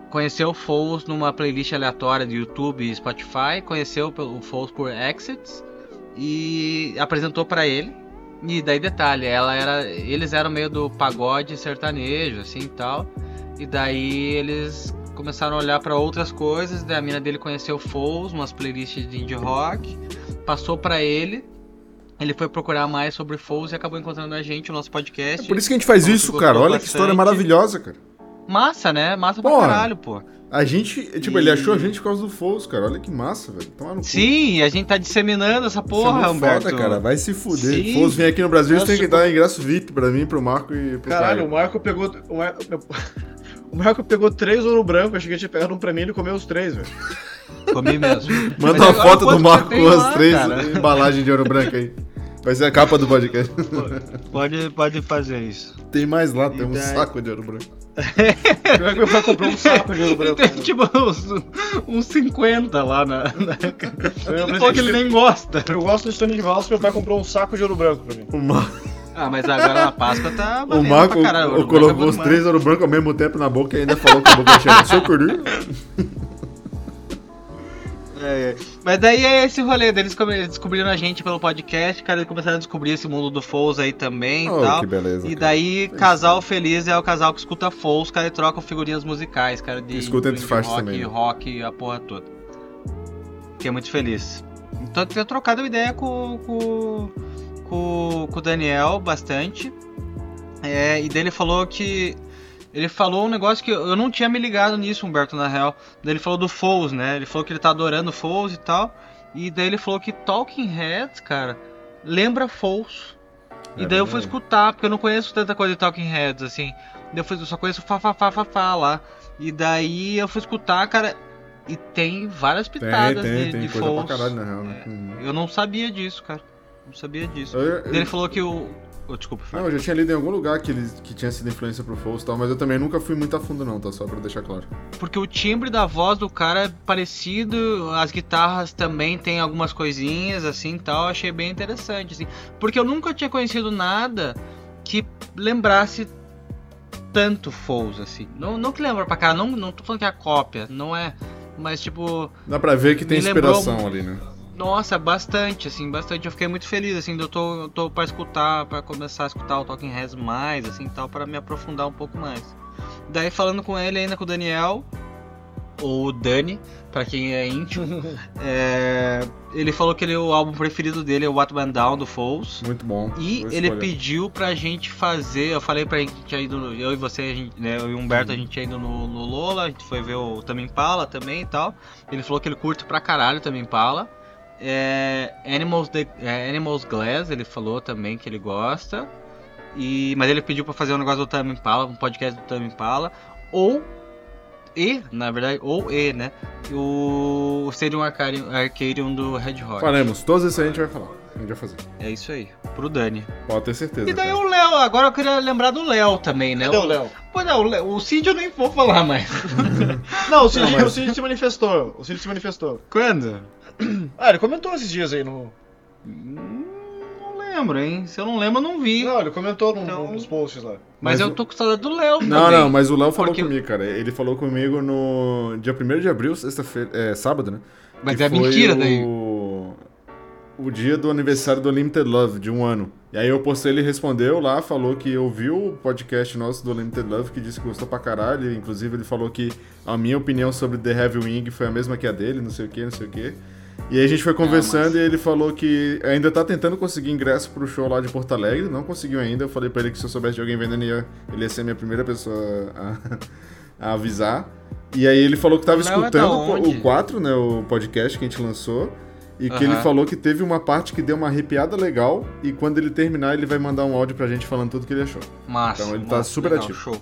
conheceu o Foles numa playlist aleatória do YouTube e Spotify, conheceu o Foles por Exits e apresentou pra ele. E daí detalhe, ela era, eles eram meio do pagode sertanejo assim e tal. E daí eles começaram a olhar pra outras coisas, daí a mina dele conheceu o Foles, umas playlists de indie rock, passou pra ele. Ele foi procurar mais sobre Foles e acabou encontrando a gente, o nosso podcast. É por isso que a gente faz isso, cara. Olha que história bastante. maravilhosa, cara. Massa, né? Massa pra Porra. caralho, pô. A gente, tipo, E- ele achou a gente por causa do Foles, cara. Olha que massa, velho. Toma no cu. Sim, a gente tá disseminando essa Isso é porra, muito Humberto. foda, cara. Vai se fuder. Sim. Foles vem aqui no Brasil, Nossa, você tem que dar ingresso VIP pra mim, pro Marco e pro Caralho, Caio. o Marco pegou. O Marco, o Marco pegou três ouro branco, achei que tinha pegado um pra mim e ele comeu os três, velho. Comi mesmo. Manda Mas uma foto do Marco com as três embalagens de ouro branco aí. Vai ser a capa do podcast. Pode, pode fazer isso. Tem mais lá, tem E um daí? saco de ouro branco. Pior que meu pai comprou um saco de ouro branco. Tem tipo uns, uns 50 lá na. na... Eu, falou que ele nem gosta. eu gosto de Stone de Valsa, meu pai comprou um saco de ouro branco pra mim. O, Mar... Ah, mas agora na Páscoa tá. o Marco pra caralho, o- ouro colocou é os três ouro branco ao mesmo tempo na boca e ainda falou com a boca cheia. Seu curu. É, é. Mas daí é esse rolê deles descobriram a gente pelo podcast, cara, eles começaram a descobrir esse mundo do Foles aí também e Oh, tal. que beleza. E cara. daí, casal feliz é o casal que escuta Foles, cara, e troca figurinhas musicais, cara, de Escuta entre de faixas rock, também, né? rock, a porra toda. Fiquei muito feliz. Então, tenho trocado ideia com, com, com, com o Daniel bastante. É, e daí ele falou que. Ele falou um negócio que eu não tinha me ligado nisso, Humberto, na real. Daí ele falou do Foles, né? Ele falou que ele tá adorando Foles e tal. E daí ele falou que Talking Heads, cara, lembra Foles. E É daí eu fui escutar, porque eu não conheço tanta coisa de Talking Heads, assim. Eu, fui, eu só conheço Fá lá. E daí eu fui escutar, cara, e tem várias Tem, pitadas tem, de, tem de coisa Foles. pra caralho, na real, né? Uhum. Eu não sabia disso, cara. Não sabia disso. Eu- eu- Ele falou que o. Oh, desculpa, Não, eu já tinha lido em algum lugar que, ele, que tinha sido influência pro Foles e tal, mas eu também nunca fui muito a fundo não, tá? Só pra deixar claro. Porque o timbre da voz do cara é parecido, as guitarras também tem algumas coisinhas assim e tal, achei bem interessante, assim. Porque eu nunca tinha conhecido nada que lembrasse tanto Foles, assim. Não, não que lembra pra cá, não, não tô falando que é a cópia, não é. Mas tipo, Dá pra ver que tem Me lembrou- inspiração ali, né? Nossa, bastante, assim, bastante. Eu fiquei muito feliz, assim, eu tô, eu tô pra escutar, pra começar a escutar o Talking Heads mais, assim, tal, pra me aprofundar um pouco mais. Daí falando com ele ainda com o Daniel, ou o Dani, pra quem é íntimo, é, ele falou que ele, o álbum preferido dele é o What Went Down do Foles. Muito bom. E ele escolha. pediu pra gente fazer, eu falei pra que tinha ido, no- eu e você, a gente, né, eu e o Humberto, a gente tinha ido no, no Lola, a gente foi ver o Tame Impala também e tal. Ele falou que ele curte pra caralho o Tame Impala. É, Animals, the, é, Animals Glass, ele falou também que ele gosta. E, mas ele pediu pra fazer um negócio do Tame Impala, um podcast do Tame Impala. Ou, e, na verdade, ou e, né, o Stadium Arcadium, Arcadium do Red Hot. Faremos, todos esses aí a gente vai falar. A gente vai fazer. É isso aí, pro Dani. Pode ter certeza. E daí cara. o Léo, agora eu queria lembrar do Léo também, né? Cadê o Léo? Pô, não, o, Léo- o Cid eu nem vou falar mais. Não, o Cid, Não, mas- o Cid se manifestou. O Cid se manifestou. Quando? Ah, ele comentou esses dias aí no. Hum, Não lembro, hein? Se eu não lembro, eu não vi. Não, ele comentou num, Então- posts lá. mas, Mas eu o- tô com saudade do Léo Não, também. não, mas o Léo falou Porque- comigo, cara. Ele falou comigo no dia 1 de abril, sexta-feira, é, sábado, né? Mas Que é foi mentira o... daí. O dia do aniversário do Limited Love, de um ano. E aí eu postei, ele respondeu lá, falou que ouviu o podcast nosso do Limited Love, que disse que gostou pra caralho. Inclusive ele falou que a minha opinião sobre The Heavy Wing foi a mesma que a dele, não sei o que, não sei o que. E aí a gente foi conversando mas- e ele falou que ainda tá tentando conseguir ingresso pro show lá de Porto Alegre, não conseguiu ainda. Eu falei pra ele que se eu soubesse de alguém vendendo, ele ia, ele ia ser a minha primeira pessoa a, a avisar. E aí ele falou que tava O Léo é escutando o- onde? o 4, né, o podcast que a gente lançou. E que Aham. ele falou que teve uma parte que deu uma arrepiada legal. E quando ele terminar, ele vai mandar um áudio pra gente falando tudo que ele achou. Massa. Então ele tá massa, super legal, ativo. Show.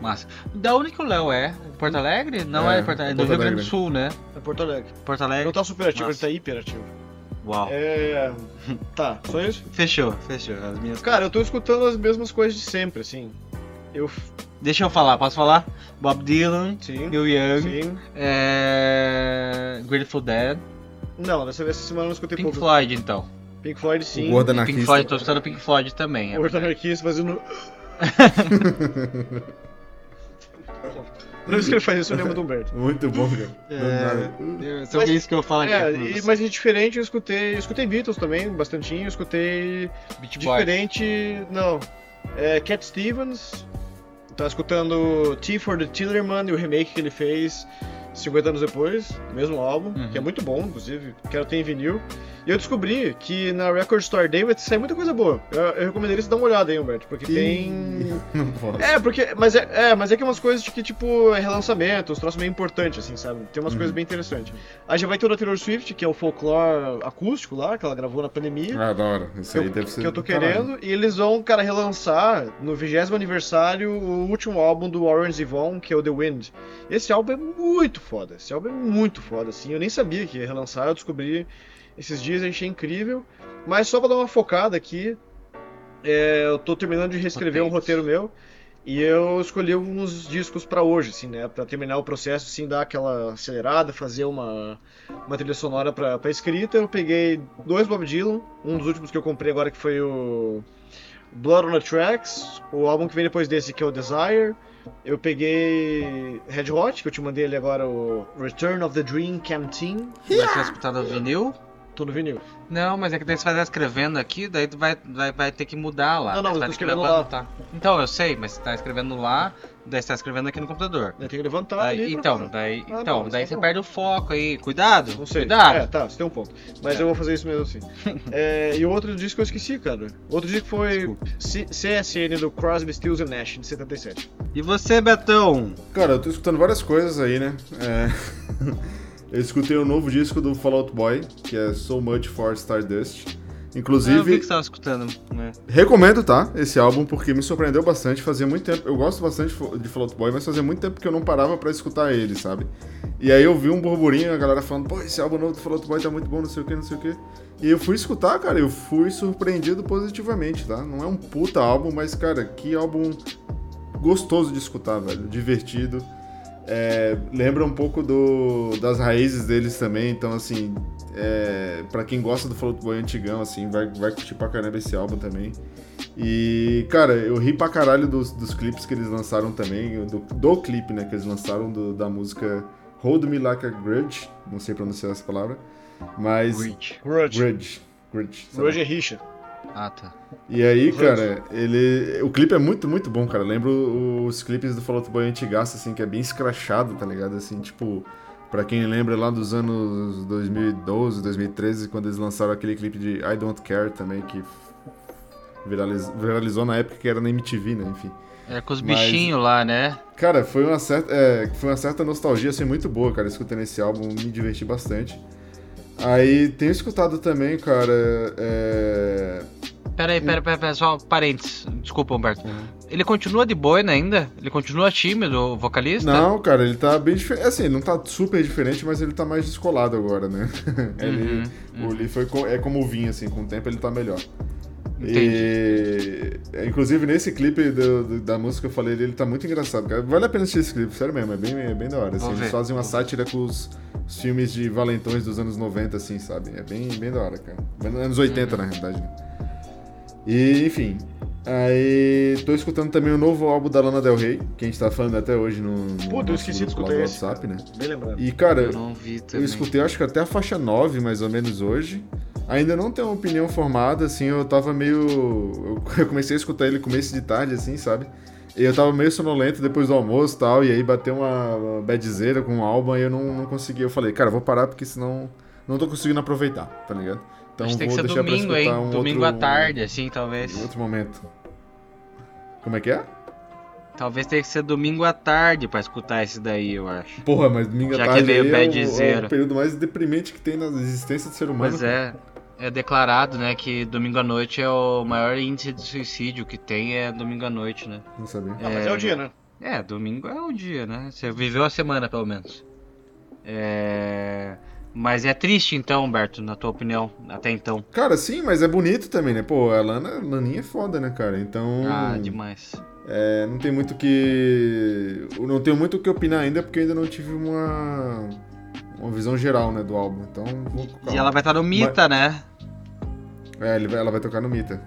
Massa. Da onde que o Léo é? Porto Alegre? Não é, É, Porto Alegre, é do Porto Rio Grande do. Sul, né? É Porto Alegre. Porto Alegre. não tá super ativo, Nossa. ele tá hiper ativo. Uau. É. Tá, só isso? Fechou, fechou. As minhas... Cara, eu tô escutando as mesmas coisas de sempre, assim. Eu. Deixa eu falar, posso falar? Bob Dylan, Sim. Neil Young, Sim. é... Grateful Dead, Não, dessa vez essa semana eu não escutei Pink pouco. Floyd então. Pink Floyd, sim. O Gordo Pink. Floyd, tô escutando Pink Floyd também. é O Gordo Anarquista fazendo. Toda vez que ele faz isso, eu lembro do Humberto. Muito bom, cara. É, sobre Mas- isso que eu falo aqui. É, e- você. mas é diferente, eu escutei. Eu escutei Beatles também, bastantinho, eu escutei. Beach Boys. Diferente. Não. É, Cat Stevens. Tá escutando T for the Tillerman e o remake que ele fez 50 anos depois, mesmo álbum, Uhum. que é muito bom, inclusive. Quero ter em vinil. E eu descobri que na Record Store Day vai sair muita coisa boa. Eu, eu recomendaria você dar uma olhada aí, Humberto, porque tem. Não posso. É, porque. Mas é, é, mas é que é umas coisas de que, tipo, é relançamento, os troços meio importantes, assim, sabe? Tem umas Uhum. coisas bem interessantes. Aí já vai ter o da Taylor Swift, que é o folclore acústico lá, que ela gravou na pandemia. Ah, da hora. Isso aí que, deve eu, ser. que eu tô do caralho. querendo, e eles vão, cara, relançar no 20 aniversário o último álbum do Orange Yvonne, que é o The Wind. Esse álbum é muito foda, esse álbum é muito foda, assim, eu nem sabia que ia relançar, eu descobri esses dias, eu achei incrível, mas só pra dar uma focada aqui, é, eu tô terminando de reescrever um roteiro. meu, e eu escolhi uns discos pra hoje, assim, né, pra terminar o processo, assim, dar aquela acelerada, fazer uma, uma trilha sonora pra escrita, eu peguei dois Bob Dylan, um dos últimos que eu comprei agora que foi o Blood on the Tracks, o álbum que vem depois desse que é o Desire. Eu peguei Red Hot, que eu te mandei agora, o Return of the Dream Canteen. Vai ser escutado o vinil? Tô no vinil. Não, mas é que daí você vai estar escrevendo aqui, daí tu vai, vai, vai ter que mudar lá. Não, não, Você eu tô escrevendo levantar. lá. Então, eu sei, mas você tá escrevendo lá, daí você tá escrevendo aqui no computador. Eu tenho que levantar Daí- então, daí, Ah, então, não, daí isso você não. perde o foco aí. Cuidado! Não sei. Cuidado! É, tá, você tem um ponto. Mas É. eu vou fazer isso mesmo assim. É, e o outro disco eu esqueci, cara. Outro disco foi. C- CSN do Crosby, Stills and Nash, de 77. E você, Betão? Cara, eu tô escutando várias coisas aí, né? É... eu escutei o novo disco do Fall Out Boy, que é So Much for Stardust. eu vi Inclusive, que você tava escutando. Né? recomendo, tá? Esse álbum, porque me surpreendeu bastante. Fazia muito tempo. Eu gosto bastante de Fall Out Boy, mas fazia muito tempo que eu não parava pra escutar ele, sabe? E aí eu vi um burburinho, a galera falando, pô, esse álbum novo do Fall Out Boy tá muito bom, não sei o que, não sei o que. E eu fui escutar, cara, eu fui surpreendido positivamente, tá? Não é um puta álbum, mas, cara, que álbum gostoso de escutar, velho. Divertido. É, lembra um pouco do, das raízes deles também, então assim, é, para quem gosta do Fall Out Boy antigão, assim, vai, vai curtir pra caramba esse álbum também. E, cara, eu ri pra caralho dos, dos clipes que eles lançaram também, do, do clipe, né, que eles lançaram do- da música Hold Me Like a Grudge, não sei pronunciar essa palavra, mas... Grudge. Grudge. Grudge. Grudge é rixa. Ah, tá. E aí, cara, ele. O clipe é muito, muito bom, cara. Lembro os clipes do Fall Out Boy antigaço, assim, que é bem escrachado, tá ligado? Assim, tipo, pra quem lembra lá dos anos 2012, 2013, quando eles lançaram aquele clipe de I Don't Care também, que viraliz- viralizou na época que era na MTV, né? Enfim. É com os Mas- bichinhos lá, né? Cara, foi uma certa, é, foi uma certa nostalgia, assim, muito boa, cara, escutando esse álbum, me diverti bastante. Aí, tenho escutado também, cara, é... Pera aí, pera, pera, pera, só parênteses. Desculpa, Humberto. Ele continua de boina ainda? Ele continua tímido, o vocalista? Não, cara, ele tá bem diferente. Assim, não tá super diferente, mas ele tá mais descolado agora, né? ele, Uhum, o Lee foi co- é como o Vin, assim, com o tempo ele tá melhor. Entendi. E, é, inclusive, nesse clipe do- do- da música que eu falei, ele tá muito engraçado, cara. Vale a pena assistir esse clipe, sério mesmo, é bem, é bem da hora. Assim, eles fazem uma vou sátira com os, os filmes de valentões dos anos 90, assim, sabe? É bem, bem da hora, cara. Anos 80, Uhum. na realidade, né? E, enfim. Aí, tô escutando também o novo álbum da Lana Del Rey, que a gente tá falando até hoje no, no Puta, eu esqueci de escutar esse, WhatsApp, né? Bem lembrado. E, cara, Eu não vi eu escutei acho que até a faixa 9, mais ou menos, hoje. Ainda não tenho uma opinião formada, assim, eu tava meio... Eu comecei a escutar ele começo de tarde, assim, sabe? E eu tava meio sonolento depois do almoço e tal, e aí bateu uma, badzeira com o álbum e eu não, não consegui. Eu falei, cara, vou parar porque senão não tô conseguindo aproveitar, tá ligado? Então Acho que tem que vou ser deixar pra domingo, escutar hein? um domingo outro, à tarde, assim, talvez. Um outro momento. Como é que é? Talvez tenha que ser domingo à tarde pra escutar esse daí, eu acho. Porra, mas domingo à Já que é tarde meio aí é, o, é o período mais deprimente que tem na existência do ser humano. Mas é, é declarado, né, que domingo à noite é o maior índice de suicídio que tem, é domingo à noite, né? Não sabia. Ah, mas é o dia, né? É, domingo é o dia, né? Você viveu a semana, pelo menos. É... Mas é triste, então, Humberto, na tua opinião, até então. Cara, sim, mas é bonito também, né? Pô, a Lana, Laninha é foda, né, cara? Então. Ah, demais. é, não tem muito que. Não tenho muito o que opinar ainda, porque eu ainda não tive uma. Uma visão geral, né, do álbum. Então, vou E ela vai estar no Mita, né? É, ela vai tocar no Mita.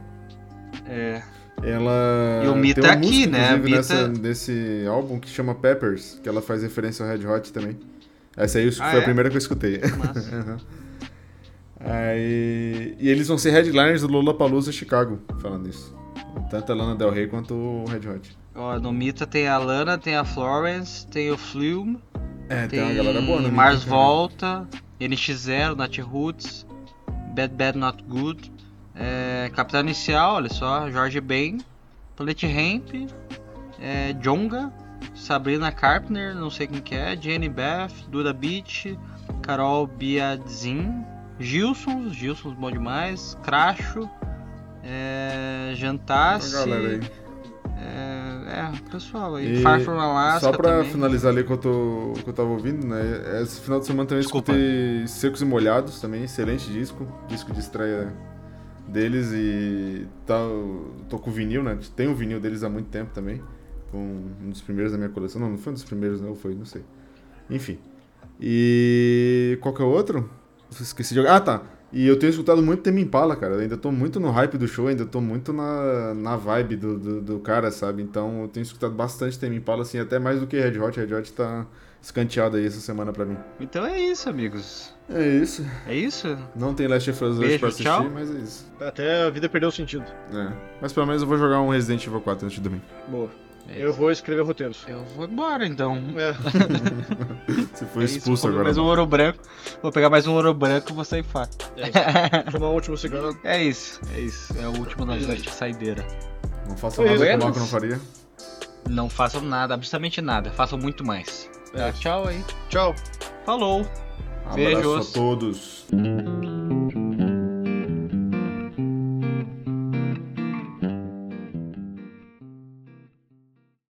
É. Ela. E o Mita tem uma aqui, música, né? inclusive, Mita- Nessa, nesse álbum que chama Peppers, que ela faz referência ao Red Hot também. Essa aí Ah, foi é? a primeira que eu escutei. Aham. Aí, e eles vão ser headliners do Lollapalooza Chicago, falando isso. Tanto a Lana Del Rey quanto o Red Hot. Ó, no Mita tem a Lana, tem a Florence, tem o Flume, É, tem, tem, uma galera boa no Mars Mita, Volta, NX0, Nat Roots, Bad Bad Not Good, é, Capitão Inicial, olha só, Jorge Ben, Planet Ramp, é, Jonga, Sabrina Carpenter, não sei quem que é, Jenny Beth, Duda Beach, Carol Biadzin, Gilson, Gilson bom demais, Cracho, é, aí. é, é, pessoal aí, E Far From Alaska Só pra também. finalizar ali o que eu, tô, que eu tava ouvindo, né? Esse final de semana também Desculpa. escutei Secos e Molhados também, excelente disco. Disco de estreia deles e tá, tô com o vinil, né? Tenho o vinil deles há muito tempo também. Com um dos primeiros da minha coleção. Não, não foi um dos primeiros, não, foi, não sei. Enfim. E qual que é o outro? Esqueci de. Ah, tá. E eu tenho escutado muito Tame Impala, cara. Eu ainda tô muito no hype do show, ainda tô muito na, na vibe do, do, do cara, sabe? Então eu tenho escutado bastante Tame Impala, assim, até mais do que Red Hot. Red Hot tá escanteado aí essa semana pra mim. Então é isso, amigos. É isso. É isso? Não tem Last of Us 2 Beijo, pra assistir, tchau. mas é isso. Até a vida perdeu o sentido. É. Mas pelo menos eu vou jogar um Resident Evil 4 antes de dormir. Boa. É Eu isso. vou escrever roteiros. Eu vou embora então. É. Você foi É isso, expulso pegar agora. mais um ouro branco. Vou pegar mais um ouro branco e vou sair fora. É isso. Tomar um último cigarro. É isso, é isso. É o último da noite saideira. Não faça Foi nada que isso. o Marco não faria. Não façam nada, absolutamente nada. Façam muito mais. É. Tchau aí. Tchau. Falou. Abraço Beijos. a todos.